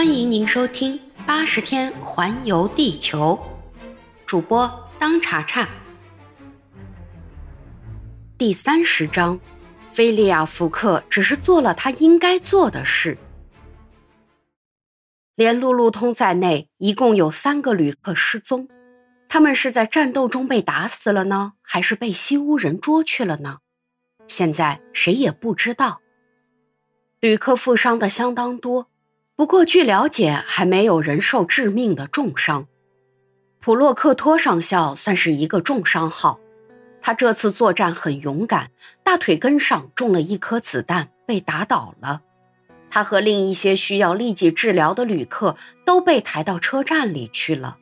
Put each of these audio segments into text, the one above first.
欢迎您收听《八十天环游地球》，主播当查查。第三十章，菲利亚·福克只是做了他应该做的事。连路路通在内，一共有三个旅客失踪，他们是在战斗中被打死了呢，还是被西乌人捉去了呢？现在谁也不知道。旅客负伤的相当多。不过，据了解，还没有人受致命的重伤。普洛克托上校算是一个重伤号，他这次作战很勇敢，大腿根上中了一颗子弹，被打倒了。他和另一些需要立即治疗的旅客都被抬到车站里去了。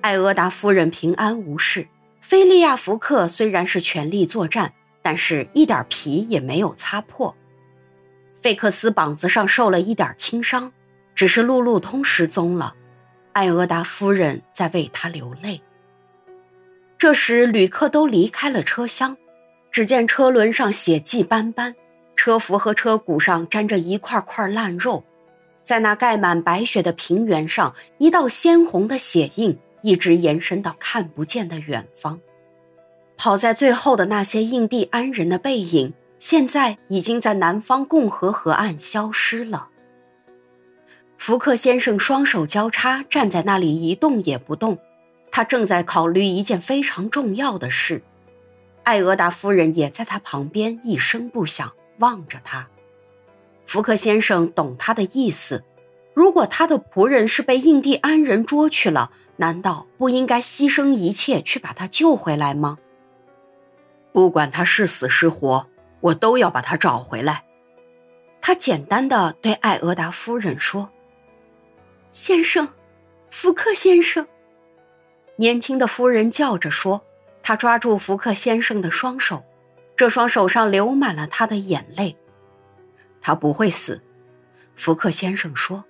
艾俄达夫人平安无事，菲利亚·福克虽然是全力作战，但是一点皮也没有擦破。费克斯膀子上受了一点轻伤，只是路路通失踪了。艾俄达夫人在为他流泪。这时，旅客都离开了车厢，只见车轮上血迹斑斑，车服和车骨上沾着一块块烂肉，在那盖满白雪的平原上，一道鲜红的血印一直延伸到看不见的远方。跑在最后的那些印第安人的背影。现在已经在南方共和河岸消失了。福克先生双手交叉站在那里一动也不动，他正在考虑一件非常重要的事。艾俄达夫人也在他旁边一声不响望着他。福克先生懂他的意思：如果他的仆人是被印第安人捉去了，难道不应该牺牲一切去把他救回来吗？不管他是死是活。我都要把他找回来。他简单的对艾俄达夫人说：“先生，福克先生。”年轻的夫人叫着说：“她抓住福克先生的双手，这双手上流满了他的眼泪。”他不会死，福克先生说：“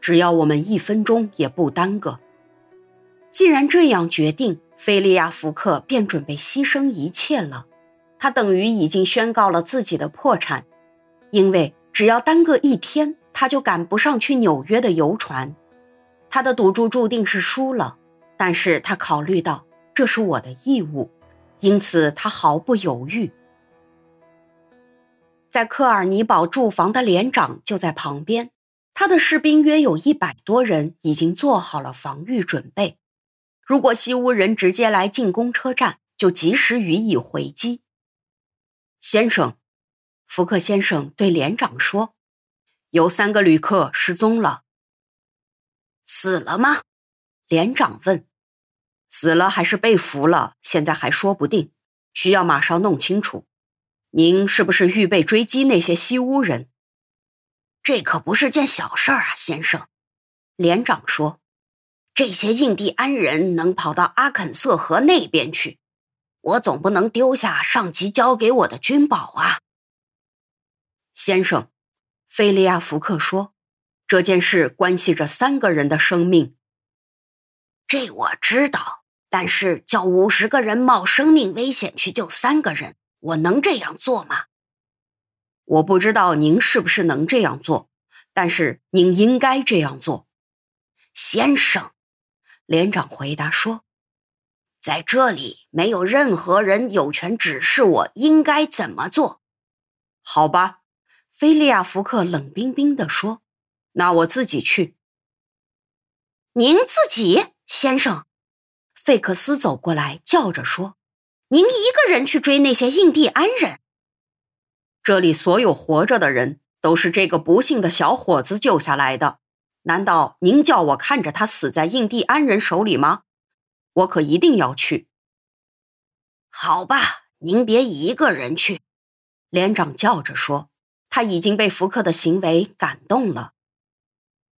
只要我们一分钟也不耽搁。”既然这样决定，菲利亚·福克便准备牺牲一切了。他等于已经宣告了自己的破产，因为只要耽搁一天，他就赶不上去纽约的游船。他的赌注注定是输了，但是他考虑到这是我的义务，因此他毫不犹豫。在科尔尼堡驻防的连长就在旁边，他的士兵约有一百多人，已经做好了防御准备。如果西乌人直接来进攻车站，就及时予以回击。先生，福克先生对连长说：“有三个旅客失踪了。”死了吗？连长问。“死了还是被俘了？现在还说不定，需要马上弄清楚。您是不是预备追击那些西乌人？”“这可不是件小事儿啊，先生。”连长说，“这些印第安人能跑到阿肯色河那边去。”我总不能丢下上级交给我的军宝啊，先生，菲利亚·福克说：“这件事关系着三个人的生命。”这我知道，但是叫五十个人冒生命危险去救三个人，我能这样做吗？我不知道您是不是能这样做，但是您应该这样做，先生。”连长回答说。在这里，没有任何人有权指示我应该怎么做。好吧，菲利亚·福克冷冰冰地说：“那我自己去。”您自己，先生？费克斯走过来叫着说：“您一个人去追那些印第安人？这里所有活着的人都是这个不幸的小伙子救下来的。难道您叫我看着他死在印第安人手里吗？”我可一定要去。好吧，您别一个人去。”连长叫着说，他已经被福克的行为感动了。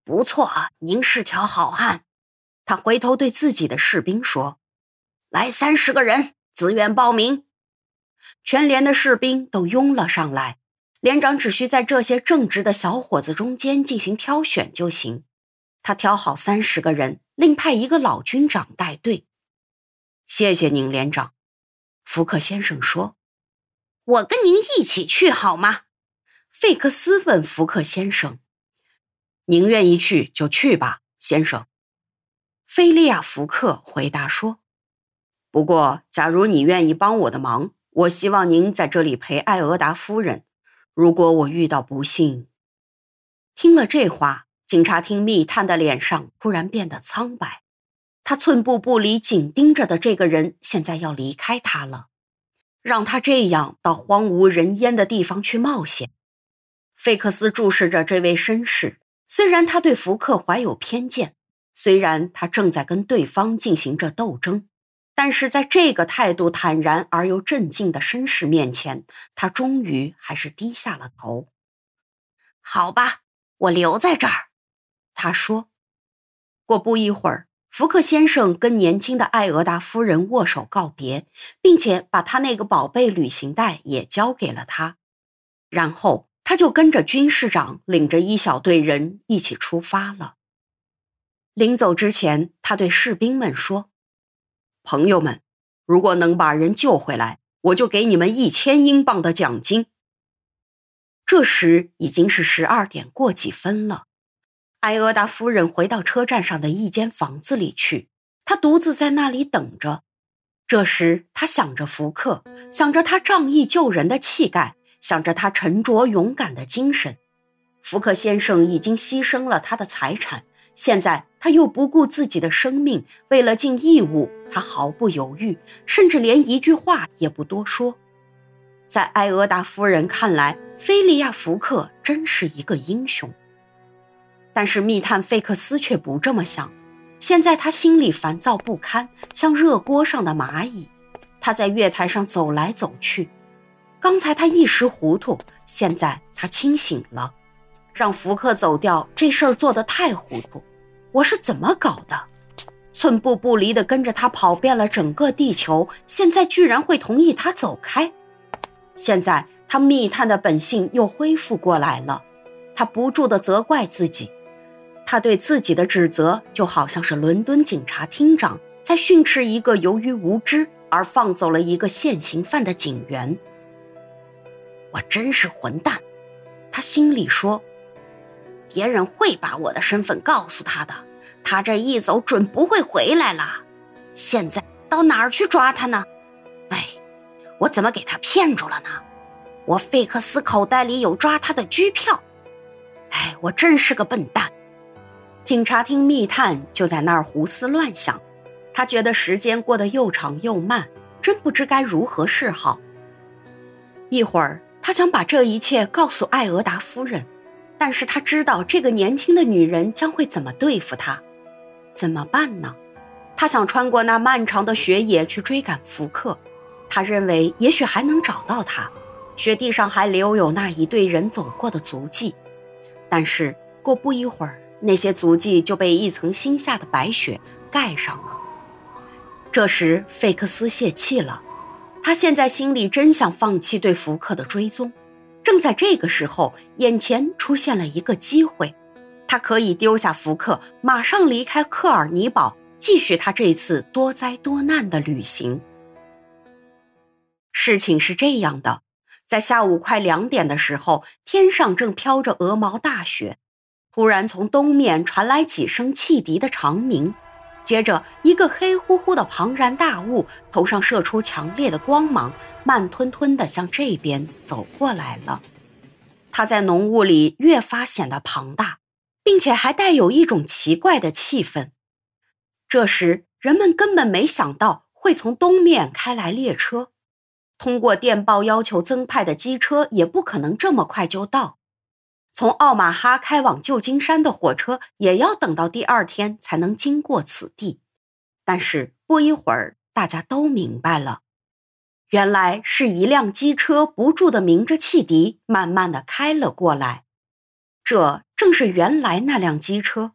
不错，您是条好汉。他回头对自己的士兵说：“来三十个人，自愿报名。”全连的士兵都拥了上来。连长只需在这些正直的小伙子中间进行挑选就行。他挑好三十个人，另派一个老军长带队。谢谢您，连长。福克先生说：“我跟您一起去好吗？”费克斯问福克先生。您愿意去就去吧，先生。”菲利亚·福克回答说。“不过，假如你愿意帮我的忙，我希望您在这里陪艾俄达夫人。如果我遇到不幸……”听了这话，警察厅密探的脸上突然变得苍白。他寸步不离、紧盯着的这个人，现在要离开他了，让他这样到荒无人烟的地方去冒险。费克斯注视着这位绅士，虽然他对福克怀有偏见，虽然他正在跟对方进行着斗争，但是在这个态度坦然而又镇静的绅士面前，他终于还是低下了头。好吧，我留在这儿，他说。过不一会儿。福克先生跟年轻的艾俄达夫人握手告别，并且把他那个宝贝旅行袋也交给了他，然后他就跟着军士长领着一小队人一起出发了。临走之前，他对士兵们说：“朋友们，如果能把人救回来，我就给你们一千英镑的奖金。”这时已经是十二点过几分了。艾俄达夫人回到车站上的一间房子里去，她独自在那里等着。这时，她想着福克，想着他仗义救人的气概，想着他沉着勇敢的精神。福克先生已经牺牲了他的财产，现在他又不顾自己的生命，为了尽义务，他毫不犹豫，甚至连一句话也不多说。在艾俄达夫人看来，菲利亚·福克真是一个英雄。但是密探费克斯却不这么想。现在他心里烦躁不堪，像热锅上的蚂蚁。他在月台上走来走去。刚才他一时糊涂，现在他清醒了。让福克走掉这事儿做得太糊涂。我是怎么搞的？寸步不离地跟着他跑遍了整个地球，现在居然会同意他走开？现在他密探的本性又恢复过来了。他不住地责怪自己。他对自己的指责就好像是伦敦警察厅长在训斥一个由于无知而放走了一个现行犯的警员。我真是混蛋，他心里说。别人会把我的身份告诉他的，他这一走准不会回来了。现在到哪儿去抓他呢？哎，我怎么给他骗住了呢？我费克斯口袋里有抓他的拘票。哎，我真是个笨蛋。警察厅密探就在那儿胡思乱想，他觉得时间过得又长又慢，真不知该如何是好。一会儿，他想把这一切告诉艾俄达夫人，但是他知道这个年轻的女人将会怎么对付他，怎么办呢？他想穿过那漫长的雪野去追赶福克，他认为也许还能找到他，雪地上还留有那一队人走过的足迹，但是过不一会儿。那些足迹就被一层新下的白雪盖上了。这时，费克斯泄气了。他现在心里真想放弃对福克的追踪。正在这个时候，眼前出现了一个机会，他可以丢下福克，马上离开克尔尼堡，继续他这次多灾多难的旅行。事情是这样的，在下午快两点的时候，天上正飘着鹅毛大雪。忽然，从东面传来几声汽笛的长鸣，接着，一个黑乎乎的庞然大物头上射出强烈的光芒，慢吞吞地向这边走过来了。它在浓雾里越发显得庞大，并且还带有一种奇怪的气氛。这时，人们根本没想到会从东面开来列车，通过电报要求增派的机车也不可能这么快就到。从奥马哈开往旧金山的火车也要等到第二天才能经过此地，但是不一会儿，大家都明白了，原来是一辆机车不住地鸣着汽笛，慢慢地开了过来。这正是原来那辆机车。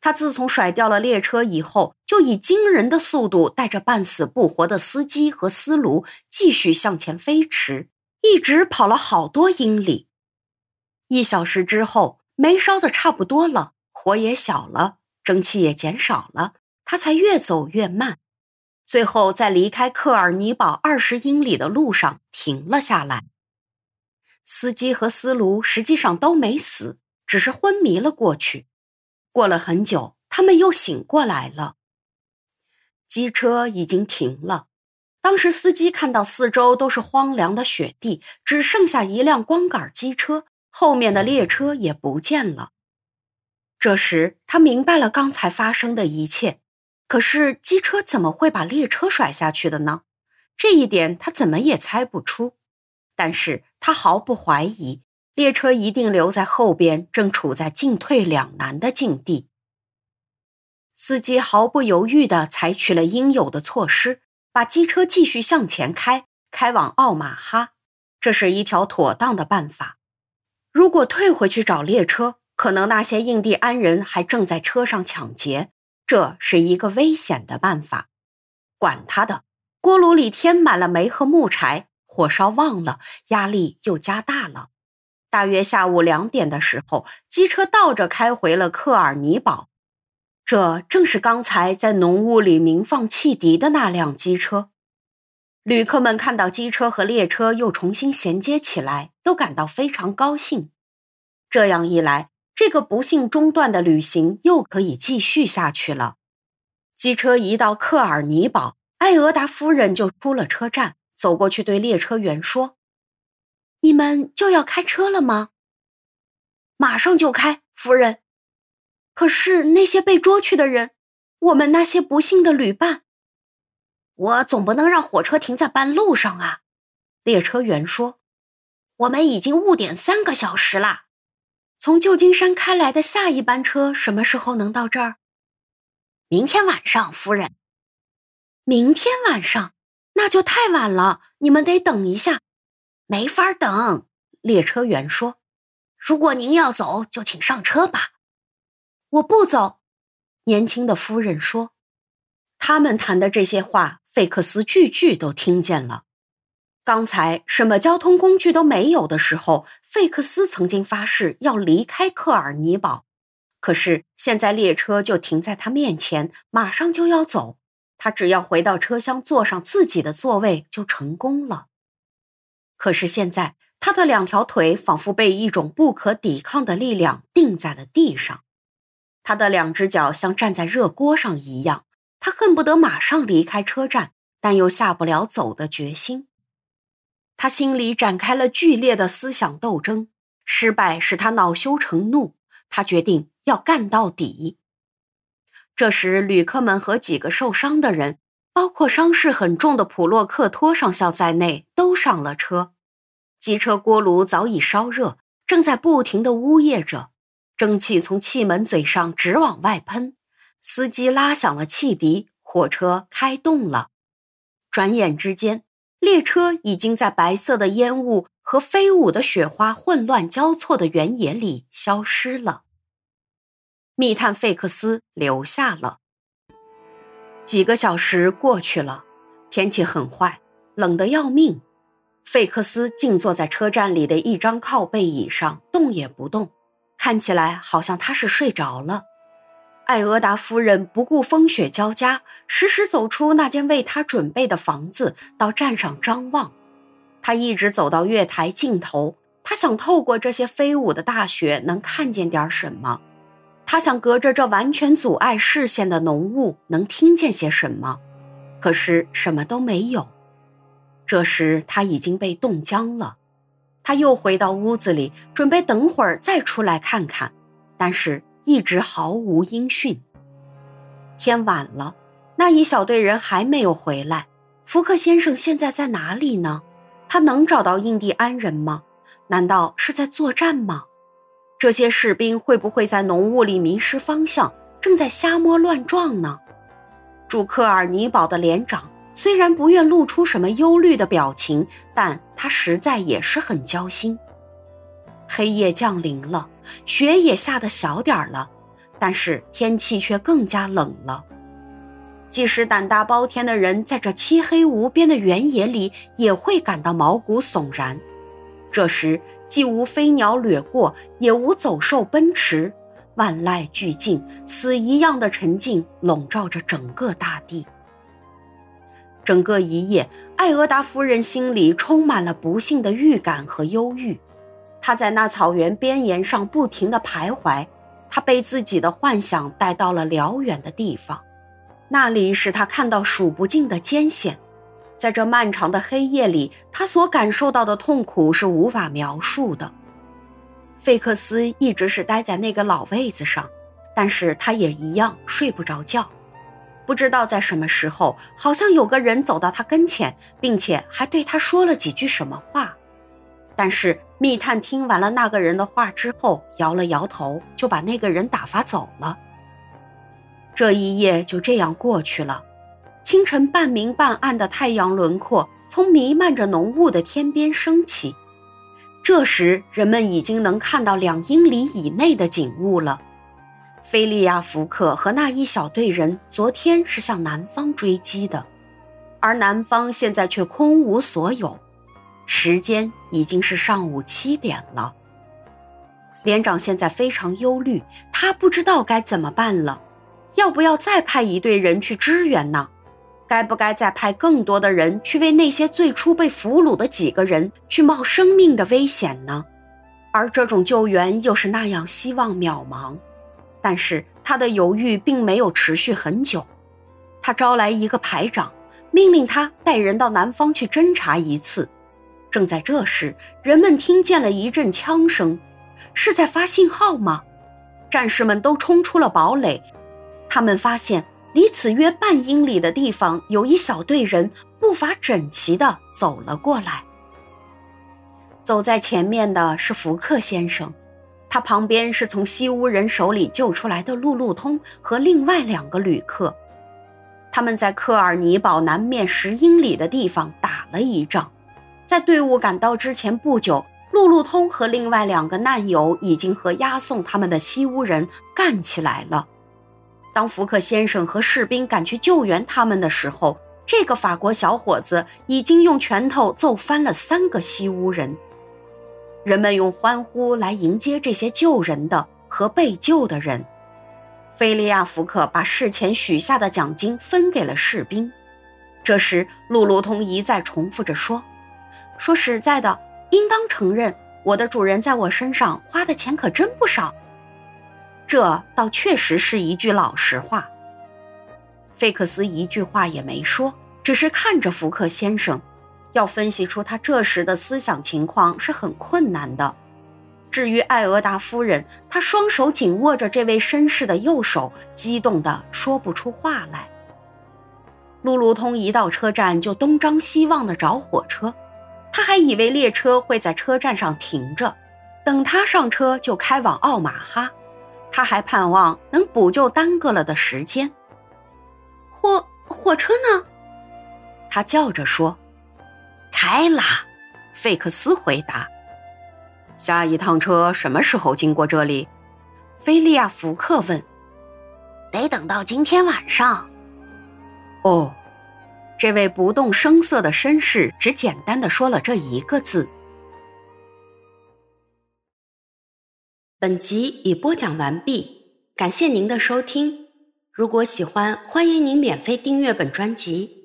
他自从甩掉了列车以后，就以惊人的速度带着半死不活的司机和司炉继续向前飞驰，一直跑了好多英里。一小时之后，煤烧的差不多了，火也小了，蒸汽也减少了，他才越走越慢。最后，在离开克尔尼堡二十英里的路上停了下来。司机和斯卢实际上都没死，只是昏迷了过去。过了很久，他们又醒过来了。机车已经停了。当时司机看到四周都是荒凉的雪地，只剩下一辆光杆机车，后面的列车也不见了。这时他明白了刚才发生的一切。可是机车怎么会把列车甩下去的呢？这一点他怎么也猜不出。但是他毫不怀疑，列车一定留在后边，正处在进退两难的境地。司机毫不犹豫地采取了应有的措施。把机车继续向前开，开往奥马哈，这是一条妥当的办法。如果退回去找列车，可能那些印第安人还正在车上抢劫，这是一个危险的办法。管他的，锅炉里添满了煤和木柴，火烧旺了，压力又加大了。大约下午两点的时候，机车倒着开回了克尔尼堡。这正是刚才在浓雾里鸣放汽笛的那辆机车。旅客们看到机车和列车又重新衔接起来，都感到非常高兴。这样一来，这个不幸中断的旅行又可以继续下去了。机车一到克尔尼堡，艾俄达夫人就出了车站，走过去对列车员说：“你们就要开车了吗？”“马上就开，夫人。”可是那些被捉去的人，我们那些不幸的旅伴，我总不能让火车停在半路上啊！列车员说：“我们已经误点三个小时了。从旧金山开来的下一班车什么时候能到这儿？明天晚上，夫人。明天晚上那就太晚了，你们得等一下。没法等。列车员说：“如果您要走，就请上车吧。”我不走，年轻的夫人说。他们谈的这些话，费克斯句句都听见了。刚才什么交通工具都没有的时候，费克斯曾经发誓要离开克尔尼堡。可是现在列车就停在他面前，马上就要走，他只要回到车厢，坐上自己的座位就成功了。可是现在，他的两条腿仿佛被一种不可抵抗的力量钉在了地上。他的两只脚像站在热锅上一样，他恨不得马上离开车站，但又下不了走的决心。他心里展开了剧烈的思想斗争，失败使他恼羞成怒，他决定要干到底。这时，旅客们和几个受伤的人，包括伤势很重的普洛克托上校在内，都上了车。机车锅炉早已烧热，正在不停地呜咽着。蒸汽从气门嘴上直往外喷，司机拉响了汽笛，火车开动了。转眼之间，列车已经在白色的烟雾和飞舞的雪花混乱交错的原野里消失了。密探费克斯留下了。几个小时过去了，天气很坏，冷得要命。费克斯静坐在车站里的一张靠背椅上，动也不动。看起来好像他是睡着了。艾俄达夫人不顾风雪交加，时时走出那间为她准备的房子，到站上张望。她一直走到月台尽头，她想透过这些飞舞的大雪能看见点什么。他想隔着这完全阻碍视线的浓雾能听见些什么，可是什么都没有。这时他已经被冻僵了。他又回到屋子里，准备等会儿再出来看看，但是一直毫无音讯。天晚了，那一小队人还没有回来。福克先生现在在哪里呢？他能找到印第安人吗？难道是在作战吗？这些士兵会不会在浓雾里迷失方向，正在瞎摸乱撞呢？住克尔尼堡的连长。虽然不愿露出什么忧虑的表情，但他实在也是很焦心。黑夜降临了，雪也下得小点儿了，但是天气却更加冷了。即使胆大包天的人在这漆黑无边的原野里，也会感到毛骨悚然。这时，既无飞鸟掠过，也无走兽奔驰，万籁俱静，死一样的沉静笼罩着整个大地。整个一夜，艾俄达夫人心里充满了不幸的预感和忧郁。他在那草原边沿上不停地徘徊，他被自己的幻想带到了辽远的地方，那里使他看到数不尽的艰险。在这漫长的黑夜里，他所感受到的痛苦是无法描述的。费克斯一直是待在那个老位子上，但是他也一样睡不着觉。不知道在什么时候，好像有个人走到他跟前，并且还对他说了几句什么话。但是密探听完了那个人的话之后，摇了摇头，就把那个人打发走了。这一夜就这样过去了。清晨半明半暗的太阳轮廓从弥漫着浓雾的天边升起，这时人们已经能看到两英里以内的景物了。菲利亚·福克和那一小队人昨天是向南方追击的，而南方现在却空无所有。时间已经是上午七点了。连长现在非常忧虑，他不知道该怎么办了。要不要再派一队人去支援呢？该不该再派更多的人去为那些最初被俘虏的几个人去冒生命的危险呢？而这种救援又是那样希望渺茫。但是他的犹豫并没有持续很久。他招来一个排长，命令他带人到南方去侦查一次。正在这时，人们听见了一阵枪声，是在发信号吗？战士们都冲出了堡垒。他们发现。离此约半英里的地方，有一小队人步伐整齐地走了过来。走在前面的是福克先生，他旁边是从西屋人手里救出来的路路通和另外两个旅客。他们在科尔尼堡南面十英里的地方打了一仗。在队伍赶到之前不久，路路通和另外两个难友已经和押送他们的西屋人干起来了。当福克先生和士兵赶去救援他们的时候，这个法国小伙子已经用拳头揍翻了三个西乌人。人们用欢呼来迎接这些救人的和被救的人。菲利亚·福克把事前许下的奖金分给了士兵。这时，路路通一再重复着说：“说实在的，应当承认，我的主人在我身上花的钱可真不少。”这倒确实是一句老实话。费克斯一句话也没说，只是看着福克先生。要分析出他这时的思想情况是很困难的。至于艾俄达夫人，她双手紧握着这位绅士的右手，激动得说不出话来。路路通一到车站就东张西望地找火车，他还以为列车会在车站上停着，等他上车就开往奥马哈。他还盼望能补救耽搁了的时间。火火车呢？他叫着说：“开啦。”费克斯回答。“下一趟车什么时候经过这里？”菲利亚·福克问。“得等到今天晚上。”哦，这位不动声色的绅士只简单的说了这一个字。本集已播讲完毕，感谢您的收听。如果喜欢，欢迎您免费订阅本专辑。